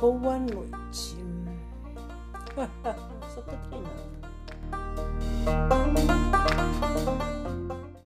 好玩累尖，